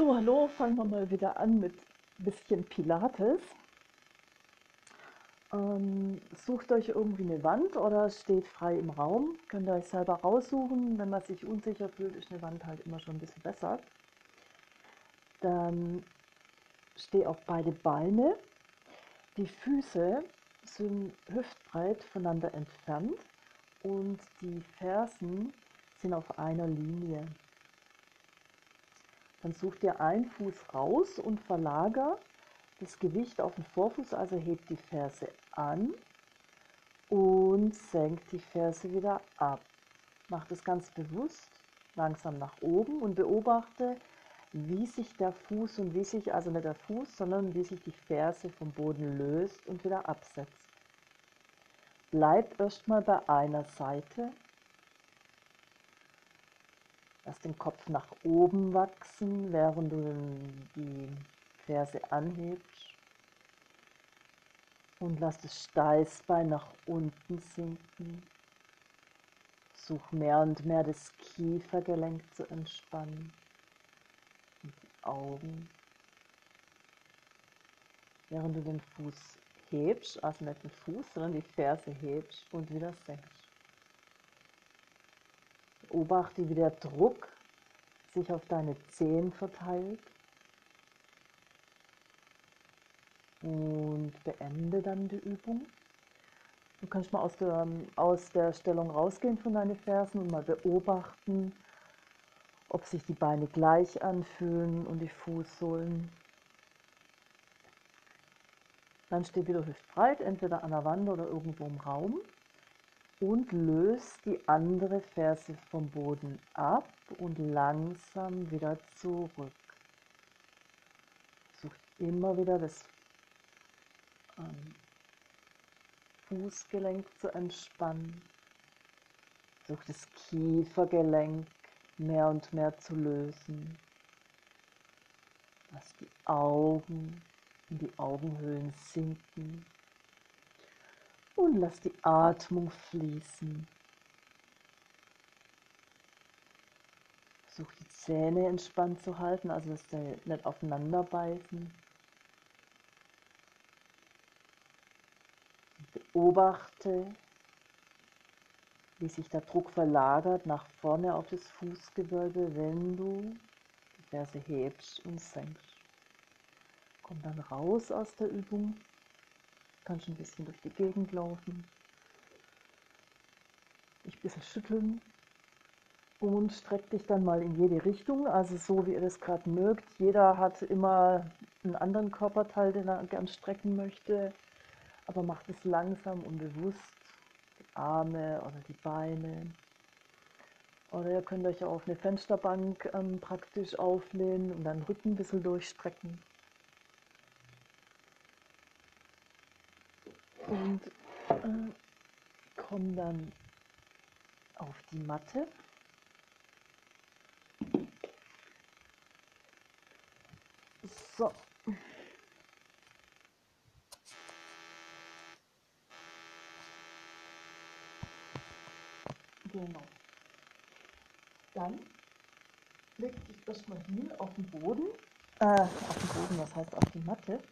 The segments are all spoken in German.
So, hallo, fangen wir mal wieder an mit ein bisschen Pilates. Ähm, sucht euch irgendwie eine Wand oder steht frei im Raum. Könnt ihr euch selber raussuchen. Wenn man sich unsicher fühlt, ist eine Wand halt immer schon ein bisschen besser. Dann steh auf beide Beine. Die Füße sind hüftbreit voneinander entfernt und die Fersen sind auf einer Linie. Dann such dir einen Fuß raus und verlager das Gewicht auf den Vorfuß, also hebt die Ferse an und senkt die Ferse wieder ab. Mach das ganz bewusst langsam nach oben und beobachte, wie sich der Fuß und wie sich, also nicht der Fuß, sondern wie sich die Ferse vom Boden löst und wieder absetzt. Bleib erstmal bei einer Seite. Lass den Kopf nach oben wachsen, während du die Ferse anhebst. Und lass das Steißbein nach unten sinken. Such mehr und mehr das Kiefergelenk zu entspannen. Und die Augen. Während du den Fuß hebst, also nicht den Fuß, sondern die Ferse hebst und wieder senkst. Beobachte, wie der Druck sich auf deine Zehen verteilt. Und beende dann die Übung. Du kannst mal aus der, aus der Stellung rausgehen von deinen Fersen und mal beobachten, ob sich die Beine gleich anfühlen und die Fußsohlen. Dann steh wieder hüftbreit, entweder an der Wand oder irgendwo im Raum und löst die andere Ferse vom Boden ab und langsam wieder zurück. Such immer wieder das ähm, Fußgelenk zu entspannen. Such das Kiefergelenk mehr und mehr zu lösen. Lass die Augen in die Augenhöhlen sinken und lass die Atmung fließen. Versuch die Zähne entspannt zu halten, also dass sie nicht aufeinander beißen. Beobachte, wie sich der Druck verlagert nach vorne auf das Fußgewölbe, wenn du die Ferse hebst und senkst. Komm dann raus aus der Übung. Kannst ein bisschen durch die Gegend laufen. Dich ein bisschen schütteln. Und streck dich dann mal in jede Richtung, also so wie ihr das gerade mögt. Jeder hat immer einen anderen Körperteil, den er gern strecken möchte. Aber macht es langsam und bewusst. Die Arme oder die Beine. Oder ihr könnt euch auch auf eine Fensterbank ähm, praktisch auflehnen und dann Rücken ein bisschen durchstrecken. und äh, komme dann auf die Matte. So. Genau. Dann leg dich erstmal hin auf den Boden. Äh, auf den Boden, was heißt auf die Matte.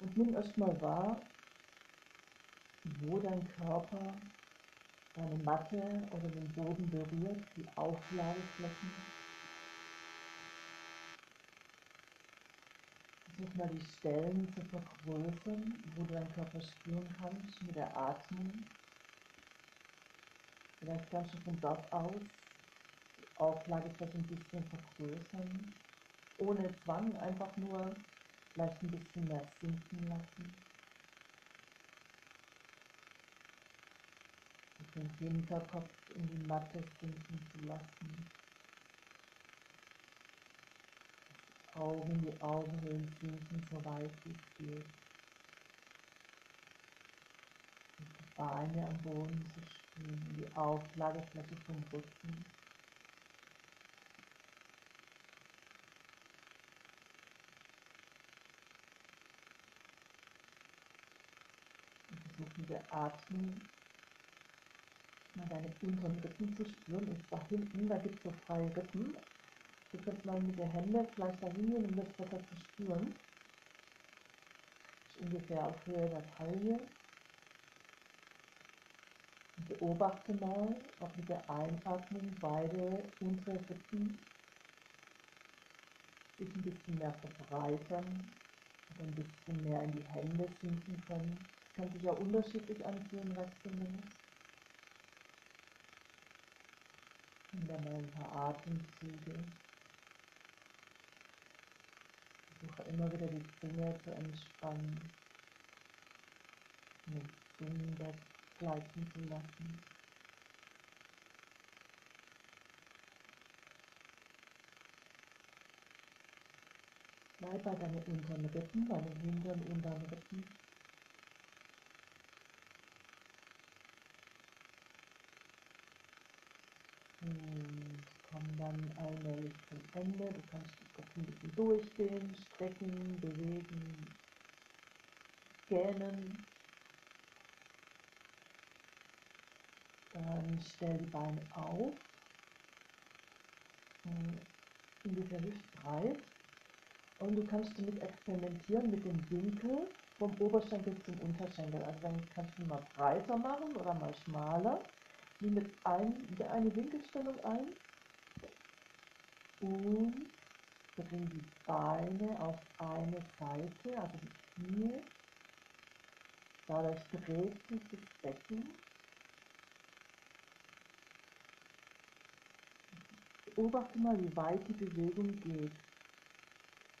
Und nimm erstmal wahr, wo dein Körper deine Matte oder den Boden berührt, die Auflageflächen. Versuch mal die Stellen zu vergrößern, wo du deinen Körper spüren kannst mit der Atmung. Vielleicht kannst du von dort aus die Auflagefläche ein bisschen vergrößern, ohne Zwang, einfach nur Vielleicht ein bisschen mehr sinken lassen. Den Hinterkopf in die Matte sinken zu lassen. Augen, die Augenhöhlen sinken, so weit wie es geht. Und die Beine am Boden zu spüren, die Auflagefläche vom Rücken. der Atmung mal deine unteren Rippen zu spüren. Und da hinten, da gibt es so freie Rippen. Du kannst mal mit der Hände vielleicht da hingehen, um das besser zu spüren. Das ist ungefähr auf Höhe der Taille. Und beobachte mal, ob mit der Einatmung beide untere Rippen sich ein bisschen mehr verbreitern oder ein bisschen mehr in die Hände sinken können. Das kann sich ja unterschiedlich anfühlen, rechts und links. Und dann mal ein paar Atemzüge. Versuche immer wieder die Finger zu entspannen. Und den Zungenbett gleiten zu lassen. Bleib bei deinen unteren Rippen, deinen hinteren unteren Rippen. Und komm dann allmählich zum Ende. Du kannst ein bisschen durchgehen, strecken, bewegen, gähnen. Dann stell die Beine auf, ungefähr hüftbreit. Und du kannst damit experimentieren mit dem Winkel vom Oberschenkel zum Unterschenkel. Also dann kannst du mal breiter machen oder mal schmaler. Nimm jetzt ein, eine Winkelstellung ein und bring die Beine auf eine Seite, also die Knie. Dadurch dreht sich das Becken Beobachte mal, wie weit die Bewegung geht.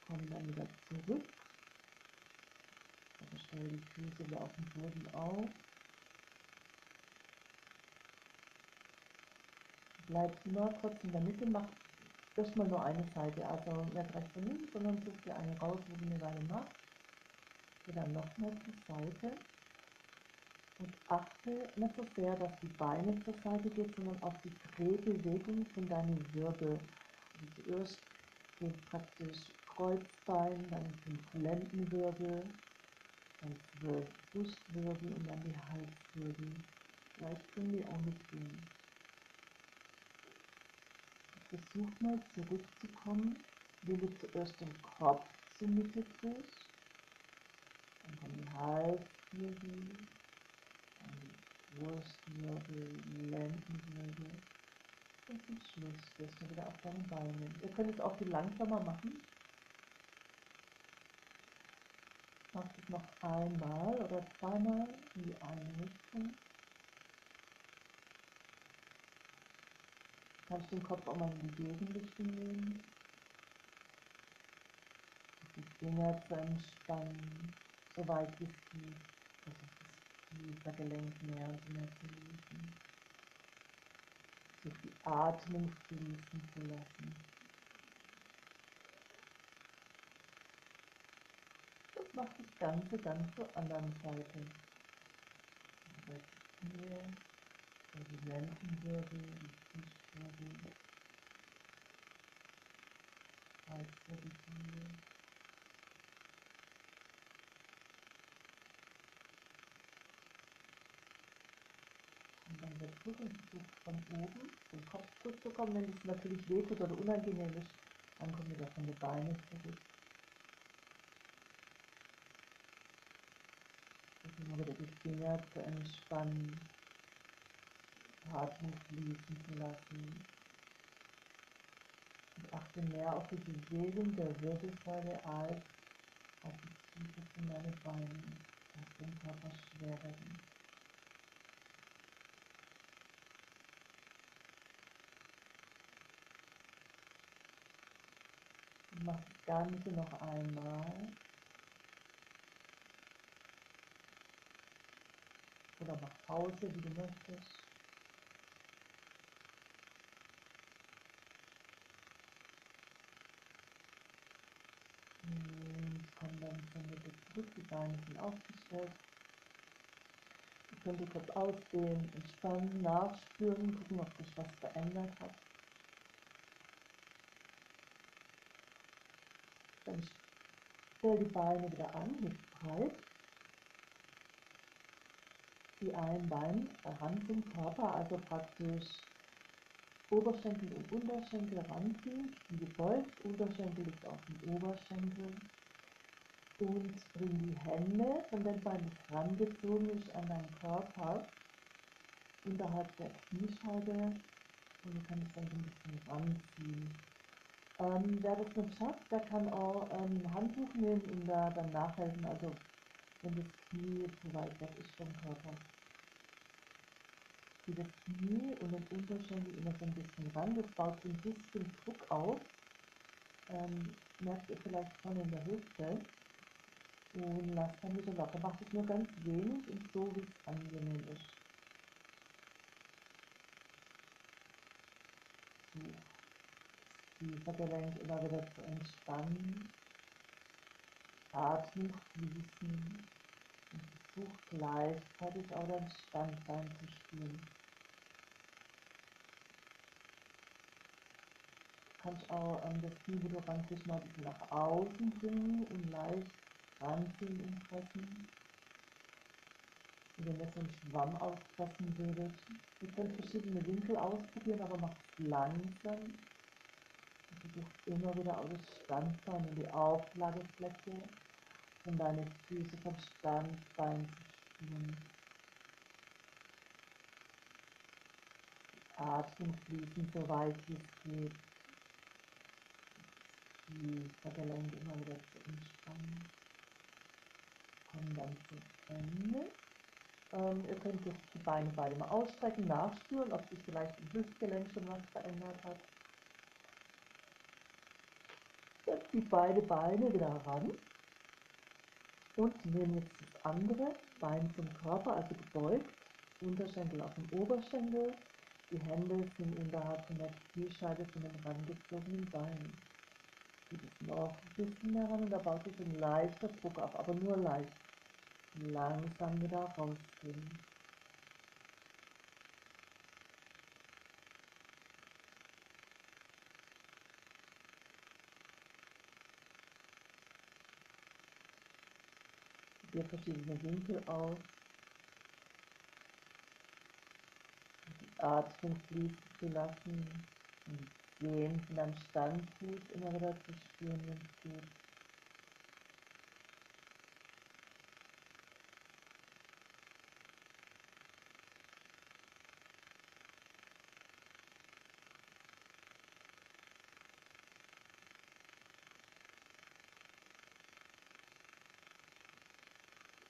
Komm dann wieder zurück. Also stell die Füße wieder auf den Boden auf. Bleibst immer trotzdem in der Mitte, mach erstmal nur eine Seite, also nicht rechts und links, sondern such dir eine raus, wo du eine Weile machst. Geh dann nochmal zur Seite und achte nicht so sehr, dass die Beine zur Seite geht, sondern auf die Drehbewegung von deinen Wirbel. Also zuerst geht praktisch Kreuzbein, dann fünf Lendenwirbel, dann zwölf Brustwirbel und dann die Halswirbel. Vielleicht können die auch mitgehen. Versuch mal zurückzukommen, du zuerst den Kopf zur Mitte tust, dann kommen die Halswirbel, Brustwirbel, Lendenwirbel und zum Schluss stehst du wieder auf deinen Beinen. Ihr könnt es auch viel langsamer machen. Macht es noch einmal oder zweimal in die eine Richtung. Kannst den Kopf auch mal in die Gegenrichtung nehmen. Die Finger zu entspannen, soweit es geht. Also Kiefergelenk mehr und mehr zu lösen. So die Atmung fließen zu lassen. Das macht das Ganze dann zur anderen Seite. Hier, die Lendenwirbel, die Fußwirbel, Halswirbel hier. dann der Rückenzug von oben zum Kopf zurückzukommen. Wenn es natürlich wehtut oder unangenehm ist, dann kommen wieder von den Beinen zurück. Versuchen wieder die Finger zu entspannen, Atmung fließen zu lassen. Und achte mehr auf die Bewegung der Wirbelsäule als auf die Tiefe von deinen Beinen. Lass den Körper schwer werden. mach das Ganze noch einmal. Oder mach Pause, wie du möchtest. Dann zur Mitte zurück, die Beine sind aufgestellt. Ihr könnt kurz ausdehnen, entspannen, nachspüren, gucken, ob sich was verändert hat. Dann stell die Beine wieder an, nicht breit. die ein Bein ran zum Körper, also praktisch Oberschenkel und Unterschenkel ranziehen, Knie gebeugt, Unterschenkel liegt auf dem Oberschenkel und bring die Hände von dem Bein, das rangezogen ist, an deinen Körper unterhalb der Kniescheibe und du kannst dann so ein bisschen ranziehen. Ähm, wer das nicht schafft, der kann auch ein Handtuch nehmen und da dann nachhelfen, also wenn das Knie zu weit weg ist vom Körper. Zieh das Knie und den Unterschenkel immer so ein bisschen ran, das baut so ein bisschen Druck auf. Ähm, merkt ihr vielleicht vorne in der Hüfte. Und lass dann wieder locker. Mach das nur ganz wenig und so, wie es angenehm ist. So. Kiefergelenk immer wieder zu entspannen. Atmen fließen und versuch gleichzeitig auch dein Standbein zu. Du kannst auch ähm, das Knie, du ranziehst, mal ein bisschen nach außen bringen und leicht und. Wie wenn ihr so einen Schwamm auspressen würdet. Ihr könnt verschiedene Winkel ausprobieren, aber macht es langsam. Versucht immer wieder aus Standbein in die Aufladefläche und deine Füße vom Standbein zu spüren. Atmen fließen so weit wie es geht. Die Vergelenke immer wieder zu entspannen. Kommen dann zum Ende. Ähm, ihr könnt jetzt die Beine beide mal ausstrecken, nachspüren, ob sich vielleicht im Hüftgelenk schon was verändert hat. Setzt die beide Beine wieder ran und nehmen jetzt das andere Bein zum Körper, also gebeugt, Unterschenkel auf dem Oberschenkel, die Hände sind unterhalb von der Kniescheibe von dem rangezogenen Bein. Noch ein bisschen mehr ran und da baut sich ein leichter Druck auf, aber nur leicht. Langsam wieder rausgehen. Probier verschiedene Winkel aus. Die Atmung fließen zu lassen und Gehen von deinem Standfuß immer wieder zu spüren, wenn es geht.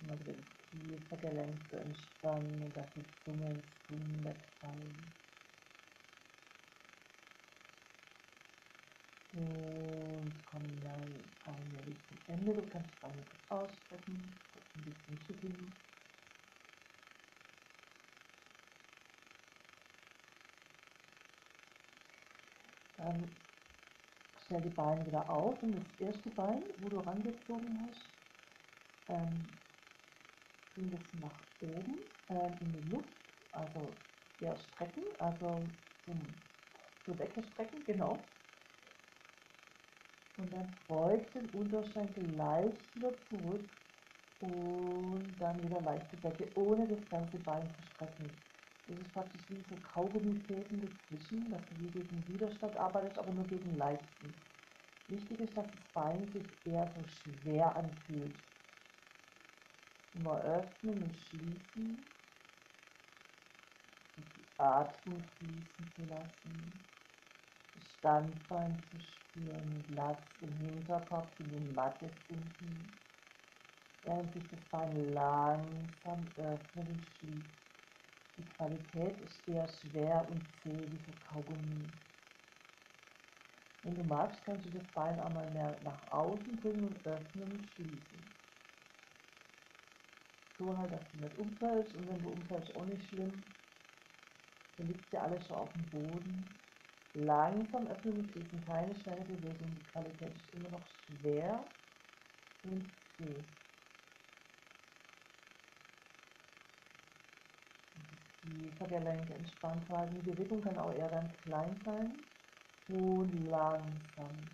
Immer wieder das Kiefergelenk zu entspannen und dass die Zunge ins Tun wegfallen. Und kommen dann allmählich zum Ende. Du kannst Beine kurz ausstrecken, kurz ein bisschen schütteln. Dann stell die Beine wieder auf und das erste Bein, wo du rangezogen hast, ähm, bring das nach oben ähm, in die Luft, also eher strecken, also zum, zur Decke strecken, genau. Und dann beugt den Unterschenkel leicht wieder zurück und dann wieder leichte Decke, ohne das ganze Bein zu strecken. Das ist praktisch wie so Kaugummifäden dazwischen, dass du hier gegen Widerstand arbeitest, aber nur gegen leichten. Wichtig ist, dass das Bein sich eher so schwer anfühlt. Immer öffnen und schließen. Die Atmung fließen zu lassen. Das Standbein zu spüren. Lass den Hinterkopf in die Matte sinken. Während sich das Bein langsam öffnet und schließt. Die Qualität ist eher schwer und zäh wie so Kaugummi. Wenn du magst, kannst du das Bein einmal mehr nach außen bringen und öffnen und schließen. So halt, dass du nicht umfällst und wenn du umfällst, auch nicht schlimm. Du liegst ja alles schon auf dem Boden. Langsam öffnen und schließen, keine schnelle Bewegung. Die Qualität ist immer noch schwer und zäh. Die Kiefergelenke entspannt halten. Die Bewegung kann auch eher ganz klein sein und langsam.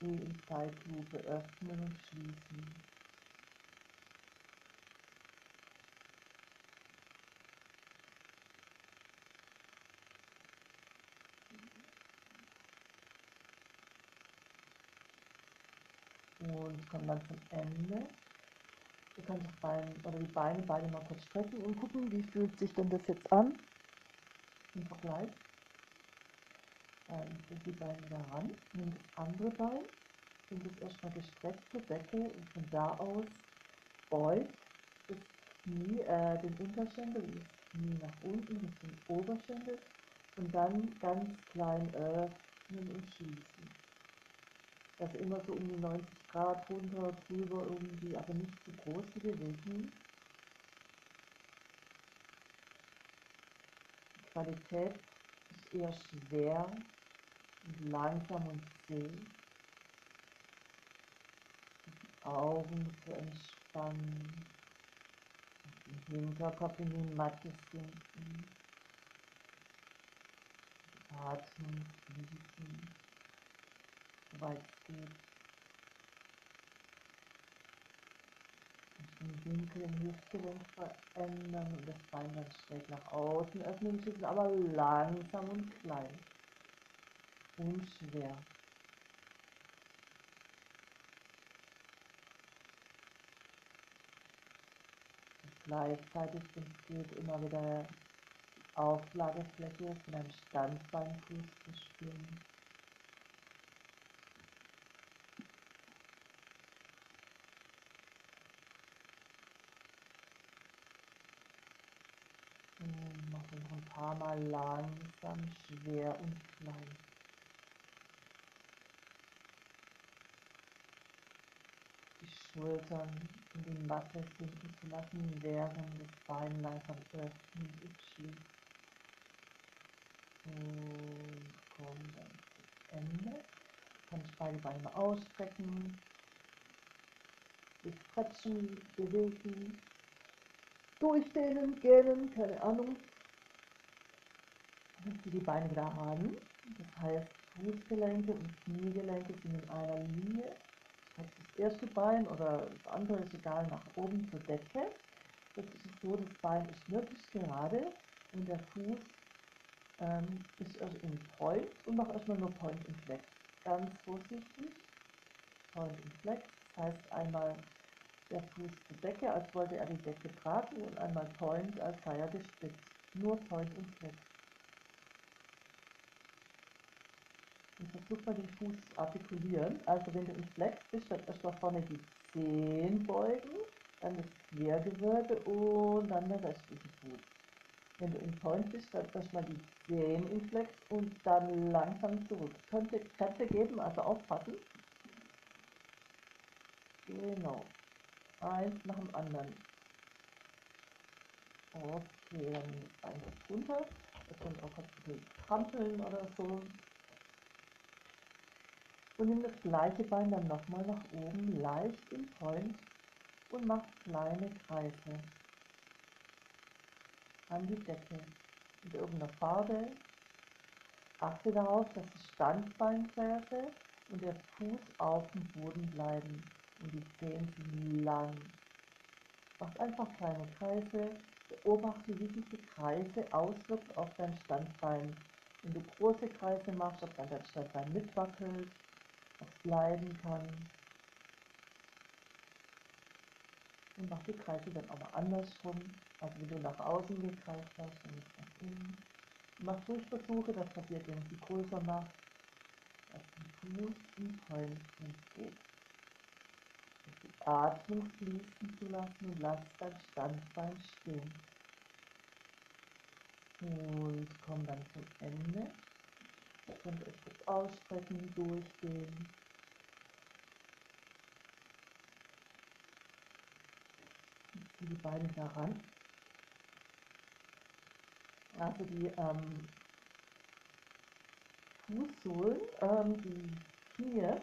Wie in Zeitlupe öffnen und schließen. Und kommen dann zum Ende. Ihr könnt das Bein oder die Beine beide mal kurz strecken und gucken, wie fühlt sich denn das jetzt an im Vergleich. Dann sind die Beine wieder ran, nehmt das andere Bein, nehmt es erstmal gestreckt zur Decke und von da aus beugt das Knie, äh, den Unterschenkel das Knie nach unten Richtung Oberschenkel und dann ganz klein öffnen und schließen. Also immer so um die 90 Grad runter, drüber irgendwie, aber nicht zu groß die Bewegung. Die Qualität ist eher schwer und langsam und zäh. Die Augen zu entspannen, den Hinterkopf in die Matte sinken, die Atmung fließen, soweit es geht. Den Winkel im Hüftgelenk verändern und das Bein dann schräg nach außen öffnen, schießen, aber langsam und klein unschwer. Gleichzeitig geht immer wieder Auflagefläche von einem Standbeinfuß zu spüren. Und noch ein paar Mal langsam, schwer und klein. Schultern in die Matte sinken zu lassen, während das Bein langsam öffnet und schließt. Und komm dann zum Ende. Kann ich beide Beine ausstrecken, sich stretchen, bewegen, durchdehnen, gähnen, keine Ahnung. Dann die Beine wieder an. Das heißt, Fußgelenke und Kniegelenke sind in einer Linie das erste Bein oder das andere ist egal nach oben zur Decke. Jetzt ist es so, das Bein ist wirklich gerade und der Fuß ähm, ist also im Point und macht erstmal nur Point und Flex. Ganz vorsichtig. Point und Flex. Das heißt einmal der Fuß zur Decke, als wollte er die Decke tragen und einmal Point, als sei er gespitzt. Nur Point und Flex. Und versuch mal den Fuß zu artikulieren. Also wenn du im Flex bist, dann erstmal vorne die Zehen beugen, dann das Quergewölbe und dann der restliche Fuß. Wenn du im Point bist, dann erstmal die Zehen im Flex und dann langsam zurück. Könnte Kräfte geben, also aufpassen. Genau. Eins nach dem anderen. Okay, dann einfach runter. Wir können auch ein bisschen trampeln oder so und nimm das gleiche Bein dann nochmal nach oben, leicht im Point und mach kleine Kreise an die Decke mit irgendeiner Farbe. Achte darauf, dass die Standbeinferse und der Fuß auf dem Boden bleiben und die Zehen sind lang. Mach einfach kleine Kreise, beobachte, wie sich die Kreise auswirken auf dein Standbein. Wenn du große Kreise machst, ob dann dein Standbein mitwackelt bleiben kann. Und mach die Kreise dann mal andersrum. Also wenn du nach außen gekreist hast, dann ist nach innen. Mach Durchversuche, das passiert, wenn sie größer machst. Dass die Fuß im Point geht. Die Atmung fließen zu lassen und lass dein Standbein stehen. Und komm dann zum Ende. Ihr könnt euch kurz ausstrecken, durchgehen. Zieh die Beine daran. Also die ähm, Fußsohlen, ähm, die Knie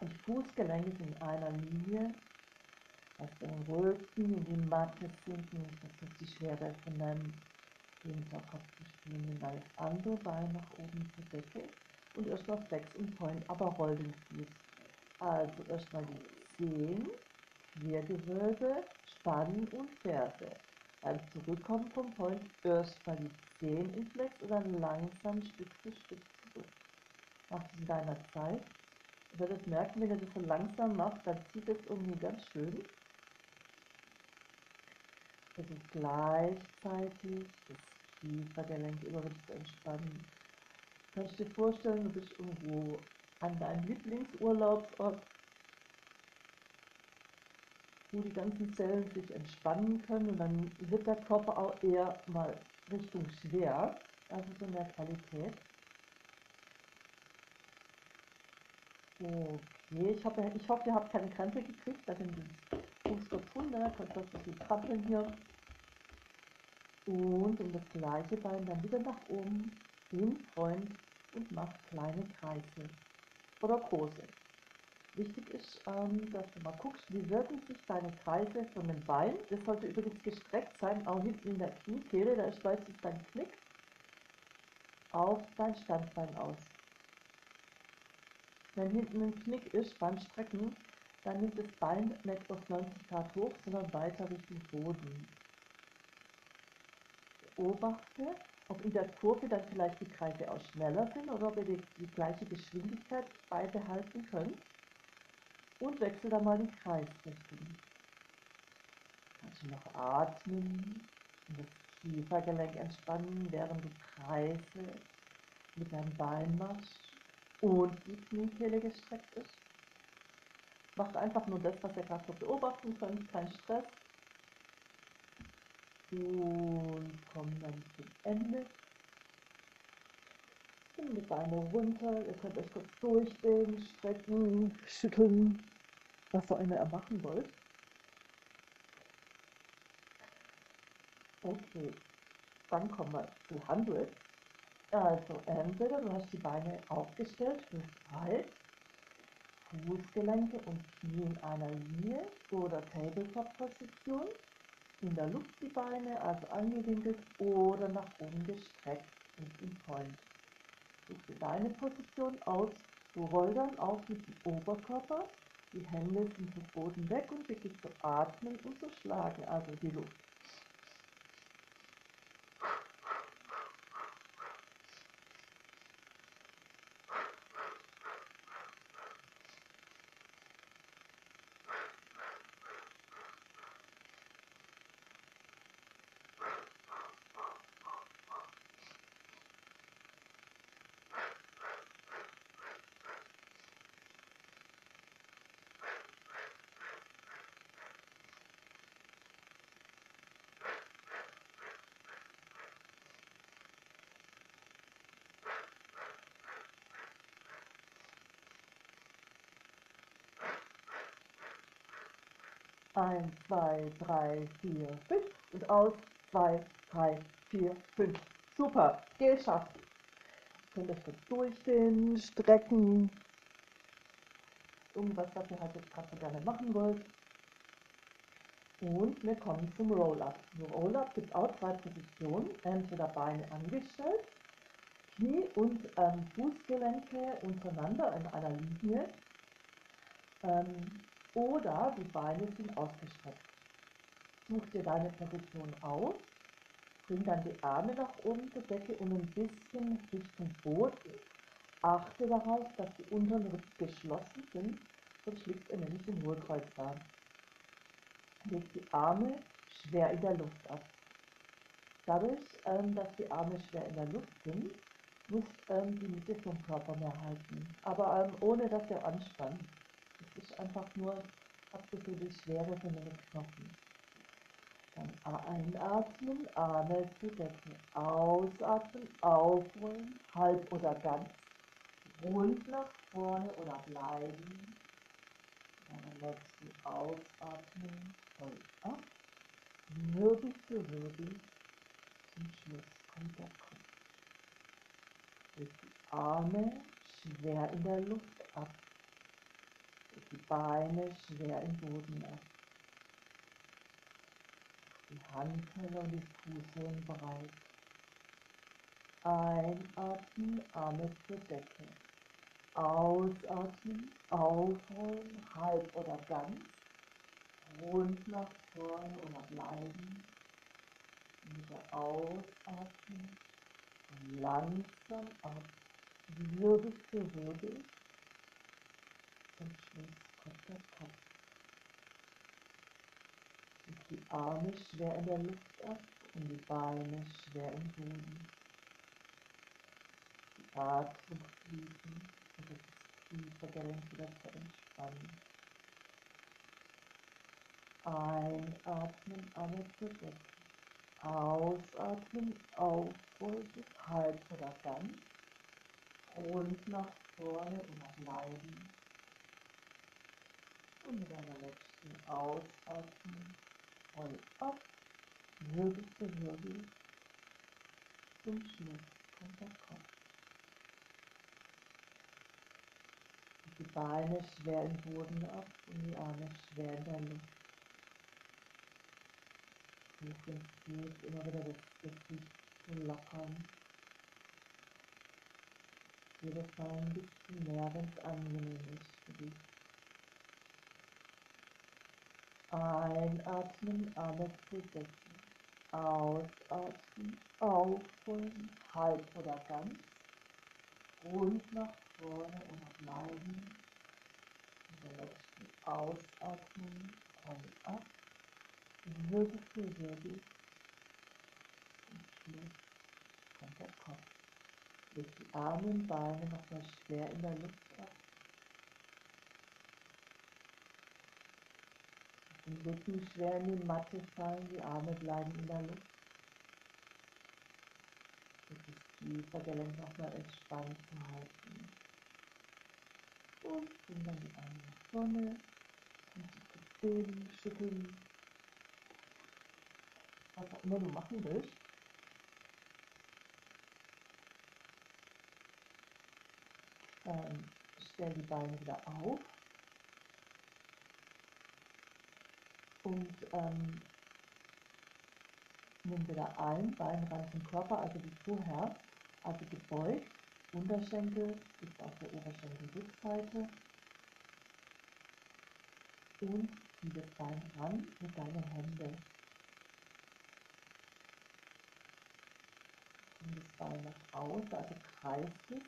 und Fußgelenke sind in einer Linie. Also den Rücken in die Matte sinken, das ist die Schwere von deinem Hinterkopf. Nimm das andere Bein nach oben zur Decke und erstmal Flex und Point, aber roll den Fuß. Also erstmal die Zehen, Quergewölbe, Spannen und Ferse. Beim Zurückkommen vom Point erstmal die Zehen in Flex und dann langsam Stück für Stück zurück. Mach es in deiner Zeit. Ihr werdet merken, wenn ihr das so langsam macht, dann zieht es irgendwie ganz schön. Also gleichzeitig das Kiefergelenk immer wieder zu entspannen. Du kannst dir vorstellen, du bist irgendwo an deinem Lieblingsurlaubsort, wo die ganzen Zellen sich entspannen können und dann wird der Körper auch eher mal Richtung schwer, also so mehr Qualität. Okay, ich hoffe, ich hoffe, ihr habt keine Krämpfe gekriegt, da sind die tun, ne? könnt ihr ein bisschen krabbeln hier. Und um das gleiche Bein dann wieder nach oben, den Freund und macht kleine Kreise oder große. Wichtig ist, ähm, dass du mal guckst, wie wirken sich deine Kreise von den Beinen. Das sollte übrigens gestreckt sein, auch hinten in der Kniekehle, da ist meistens dein Knick, auf dein Standbein aus. Wenn hinten ein Knick ist beim Strecken, dann nimmt das Bein nicht auf 90 Grad hoch, sondern weiter Richtung Boden. Beobachte, ob in der Kurve dann vielleicht die Kreise auch schneller sind oder ob ihr die, die gleiche Geschwindigkeit beibehalten könnt. Und wechsel dann mal die Kreisrichtung. Kannst du noch atmen und das Kiefergelenk entspannen, während du Kreise mit deinem Bein machst und die Kniekehle gestreckt ist. Macht einfach nur das, was ihr gerade beobachten könnt, kein Stress. Und kommen dann zum Ende. Die Beine runter, ihr könnt euch kurz durchdehnen, strecken, schütteln, was auch immer ihr machen wollt. Okay, dann kommen wir zu 100. Also entweder du hast die Beine aufgestellt, breit, Fußgelenke und Knie in einer Linie oder Tabletop-Position, in der Luft die Beine, also angewinkelt oder nach oben gestreckt und im Point. Such dir deine Position aus, du roll dann auf mit dem Oberkörper, die Hände sind vom Boden weg und wirklich zu atmen und zu schlagen, also die Luft. Eins, zwei, drei, vier, fünf und aus. Zwei, drei, vier, fünf. Super, geschafft. Könnt ihr kurz durchstehen, strecken. Irgendwas, was ihr halt jetzt gerade so gerne machen wollt. Und wir kommen zum Roll-Up. Roll-Up gibt auch zwei Positionen. Entweder Beine angestellt, Knie und ähm, Fußgelenke untereinander in einer Linie. Ähm, oder die Beine sind ausgestreckt. Such dir deine Position aus, bring dann die Arme nach oben zur Decke und ein bisschen Richtung Boden. Achte darauf, dass die unteren Rippen geschlossen sind, sonst liegt er nämlich im da. Leg die Arme schwer in der Luft ab. Dadurch, ähm, dass die Arme schwer in der Luft sind, muss ähm, die Mitte vom Körper mehr halten, aber ähm, ohne dass ihr anspannt. Ist einfach nur, die Schwere von den Knochen. Dann einatmen, Arme zu decken. Ausatmen, aufrollen, halb oder ganz. Rund nach vorne oder bleiben. Dann letzten Ausatmen, voll ab. Wirbel für Wirbel. Zum Schluss kommt der Kopf. Die Arme schwer in der Luft ab die Beine schwer im Boden ab. Die Handteller und die Fußsohlen breit. Einatmen, Arme zur Decke. Ausatmen, aufrollen, halb oder ganz. Rund nach vorne oder bleiben. Wieder ausatmen. Langsam ab. Wirbel für Wirbel Zum Schluss kommt der Kopf. Und die Arme schwer in der Luft ab und die Beine schwer im Boden. Die Atmung fließen und das tiefe Gelenk wieder zu entspannen. Einatmen, Arme zur Decke. Ausatmen, auffolgen, halb oder ganz. Und nach vorne und nach Leiden. Und mit einer letzten Ausatmen voll ab, Wirbel für Wirbel. Zum Schluss kommt der Kopf. Die Beine schwer im Boden ab und die Arme schwer in der Luft hoch ins geht, immer wieder das Gesicht zu lockern. Jedes Mal ein bisschen mehr, wenn es angenehm ist für dich. Einatmen, Arme zu decken. Ausatmen, aufholen, halb oder ganz. Rund nach vorne und nach Leiden. Und der letzten Ausatmen, und ab. Wirbel für Wirbel. Und Schluss kommt der Kopf. Leg die Arme und Beine nochmal schwer in der Luft ab. Den Rücken schwer in die Matte fallen, die Arme bleiben in der Luft. Und das Kiefergelenk nochmal entspannt zu halten. Und bring dann die Arme nach vorne. Und bewegen, schütteln, was auch immer du machen willst. Dann stell die Beine wieder auf und ähm, nimm wieder ein, Bein ran zum Körper, also wie vorher, also gebeugt, Unterschenkel ist auf der Oberschenkelrückseite und zieh das Bein ran mit deinen Händen. und das Bein nach außen, also kreist es.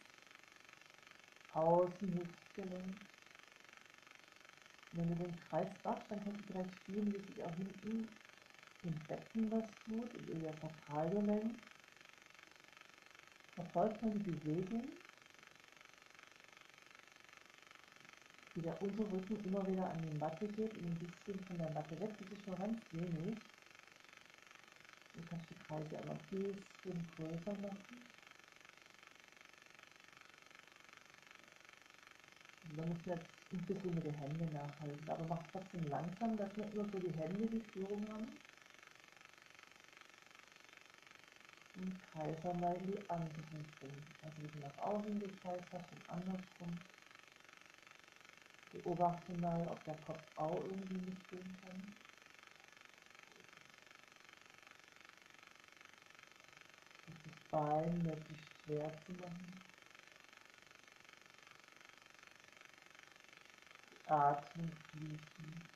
Außen Hüftgelenk. Wenn du den Kreis machst, dann kannst du vielleicht spüren, wie sich auch hinten im Becken was tut, in der Sakralgelenk. Verfolgt man die Bewegung, wie der Unterrücken immer wieder an die Matte geht und ein bisschen von der Matte weg. Das ist schon ganz wenig. Du kannst die Kreise aber ein bisschen größer machen. Musst du jetzt ein bisschen mit den Händen nachhalten, aber mach trotzdem langsam, dass nicht nur so die Hände die Führung haben. Und Kreise mal in die andere Richtung. Also wie du nach außen gekreist hast und andersrum. Beobachte mal, ob der Kopf auch irgendwie mitgehen kann. Bein möglichst schwer zu machen. Atmen fließen.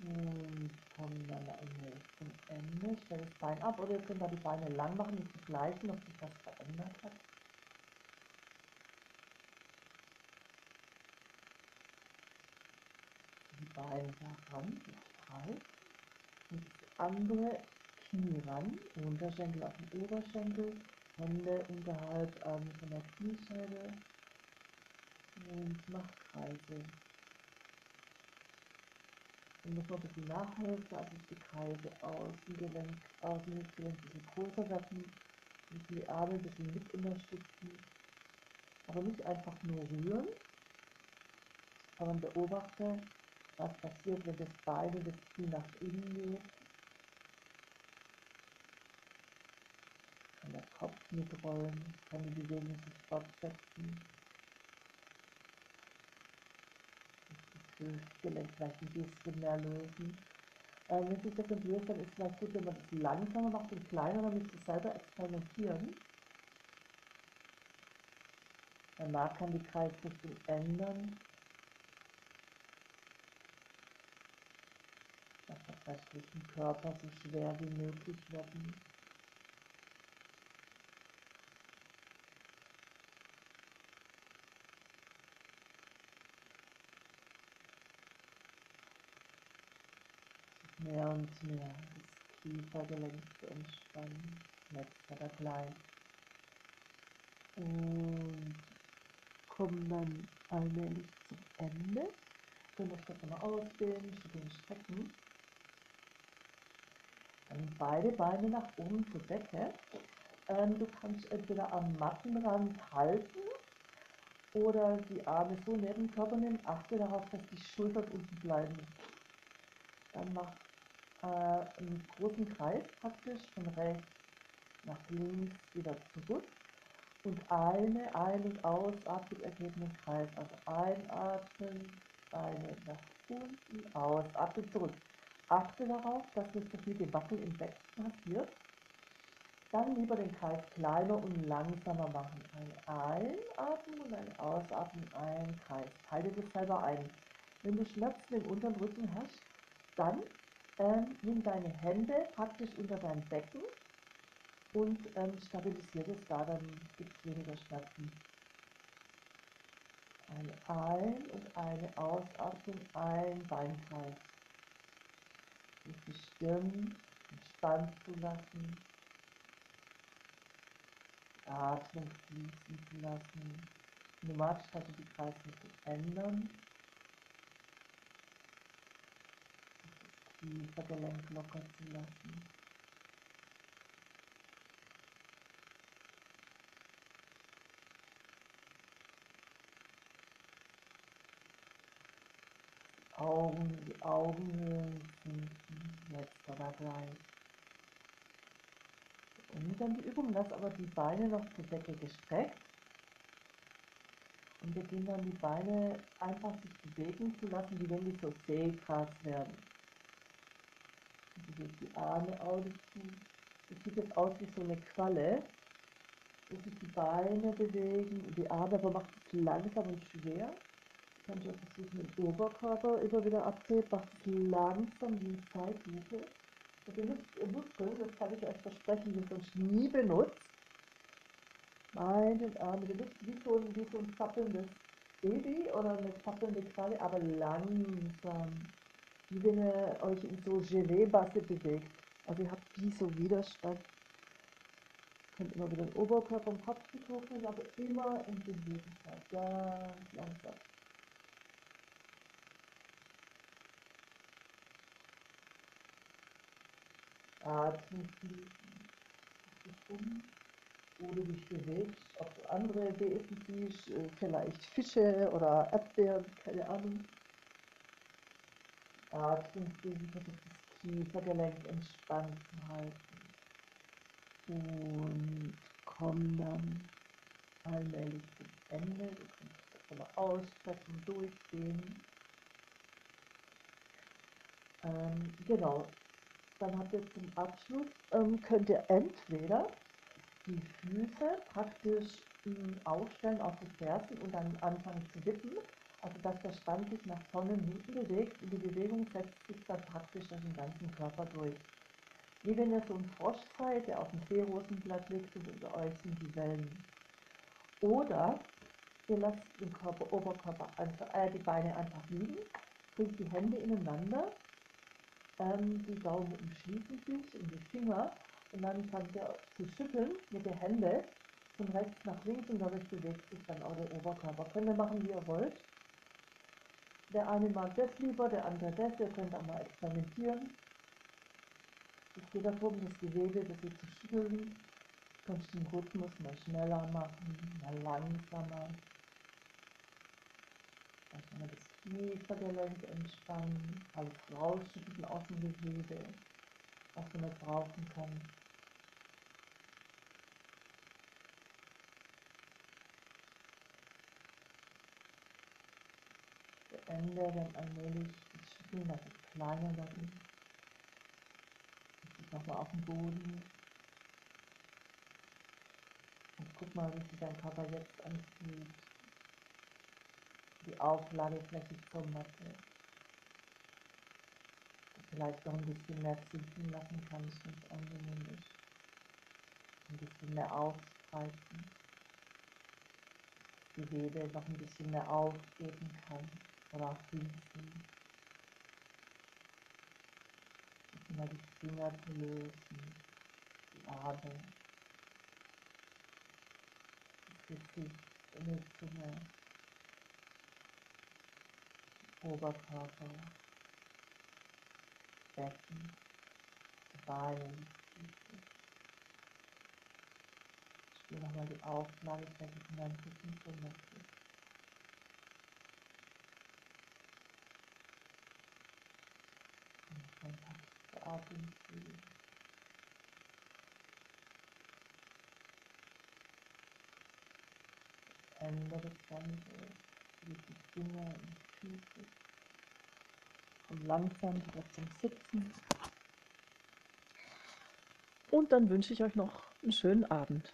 Und kommen dann zum Ende. Stell das Bein ab oder ihr könnt da die Beine lang machen, um zu gleichen, ob sich was verändert hat. Bein heran, breit. Und das andere Knie ran, Unterschenkel auf den Oberschenkel, Hände unterhalb ähm, von der Kniescheibe und mach Kreise. Dann muss man ein bisschen nachhelfen, also die Kreise Außengelenk, Außengelenk ein bisschen größer werden, und die Arme ein bisschen mit unterstützen. Aber nicht einfach nur rühren, sondern beobachte, was passiert, wenn das beide das Knie nach innen geht. Der mitrollen, kann die Bewegung sich fortsetzen. Das Hüftgelenk vielleicht ein bisschen mehr lösen. Ähm, wenn sich das nicht löst, dann ist es vielleicht gut, wenn man das langsamer macht und kleiner, damit sie selber experimentieren. Danach kann die Kreisrichtung ändern. dass das restlichen Körper so schwer wie möglich werden. Mehr und mehr das Kiefergelenk zu entspannen. Letzter da gleich. Und kommen dann allmählich zum Ende. Können wir das nochmal ausdehnen, schütteln, strecken. Dann beide Beine nach oben zur Decke. Ähm, du kannst entweder am Mattenrand halten oder die Arme so neben den Körper nehmen. Achte darauf, dass die Schultern unten bleiben. Dann mach äh, einen großen Kreis praktisch von rechts nach links wieder zurück und eine Ein- und Ausatmung ergeben den Kreis. Also einatmen, Beine nach unten, ausatmen, zurück. Achte darauf, dass nicht so viel Gewackel im Becken passiert. Dann lieber den Kreis kleiner und langsamer machen. Ein Einatmen und ein Ausatmen, ein Kreis. Teile das selber ein. Wenn du Schmerzen im unteren Rücken hast, dann ähm, nimm deine Hände praktisch unter dein Becken und ähm, stabilisiere es da, dann gibt es weniger Schmerzen. Eine Ein- und eine Ausatmung, ein Beinkreis. Die Stirn entspannt zu lassen. Atmung fließen zu lassen. Du magst also die Kreisrichtung ändern. Das Kiefergelenk locker zu lassen. Augen, die Augenhöhlen sinken, jetzt oder gleich. Und dann die Übung, lass aber die Beine noch zur Decke gestreckt. Und wir gehen dann die Beine einfach sich bewegen zu lassen, wie wenn die so Seegras werden. Also die Arme aus. Das sieht jetzt aus wie so eine Qualle, wo sich die Beine bewegen und die Arme, aber macht es langsam und schwer. Kann ich auch versuchen, den Oberkörper immer wieder abzählen, macht es langsam wie Zeitlupe. Und ihr Muskel, das kann ich euch versprechen, den sonst nie benutzt. Meinen Arm, ihr nutzt wie so, ein, wie so ein zappelndes Baby oder eine zappelnde Qualle, aber langsam. Wie wenn ihr euch in so Gelee-Basse bewegt. Also ihr habt wie so Widerstand. Ihr könnt immer wieder den Oberkörper und Kopf hochnehmen, aber immer in Beweglichkeit. Ganz langsam. Atmen fließen. Um, wo du dich bewegst, ob du andere Wesen siehst, vielleicht Fische oder Erdbeeren, keine Ahnung. Atmen fließen, versuch das Kiefergelenk entspannt zu halten. Und komm dann allmählich zum Ende. Du kannst das nochmal ausstrecken, durchdehnen. Ähm, genau, dann habt ihr zum Abschluss, ähm, könnt ihr entweder die Füße praktisch ähm, aufstellen auf die Fersen und dann anfangen zu wippen, also dass der Stand sich nach vorne und hinten bewegt und die Bewegung setzt sich dann praktisch durch den ganzen Körper durch. Wie wenn ihr so ein Frosch seid, der auf dem Seerosenblatt liegt und unter euch sind die Wellen. Oder ihr lasst den Körper, Oberkörper, einfach, äh, die Beine einfach liegen, bringt die Hände ineinander ähm, die Daumen umschließen sich und die Finger und dann fangt ihr zu schütteln mit den Händen von rechts nach links und dadurch bewegt sich dann auch der Oberkörper. Könnt ihr machen, wie ihr wollt. Der eine mag das lieber, der andere das. Ihr könnt auch mal experimentieren. Es geht darum, das Gewebe das zu schütteln. Du kannst den Rhythmus mal schneller machen, mal langsamer. Dann kann man das Kiefergelenk entspannen, alles rausschütteln aus dem Gewebe, was man nicht brauchen kann. Ende dann allmählich das Schütteln, dass es kleiner werden. Ich nochmal auf den Boden. Und guck mal, wie sich dein Körper jetzt anfühlt die Aufladefläche zur Matte. Vielleicht noch ein bisschen mehr sinken lassen kannst, wenn es angenehm ist. Ein bisschen mehr ausbreiten. Die Gewebe noch ein bisschen mehr aufgeben kann oder auch fließen. mal die Finger zu lösen, die Arme, das Gesicht die Zunge, Oberkörper, Becken, die Beine, die Füße. Spür nochmal die Aufnahmefläche von deinem Rücken so möchtest. Kontakt zur Atemzüge. Ändere das Ganze durch die Finger und Füße. Und langsam wieder zum Sitzen. Und dann wünsche ich euch noch einen schönen Abend.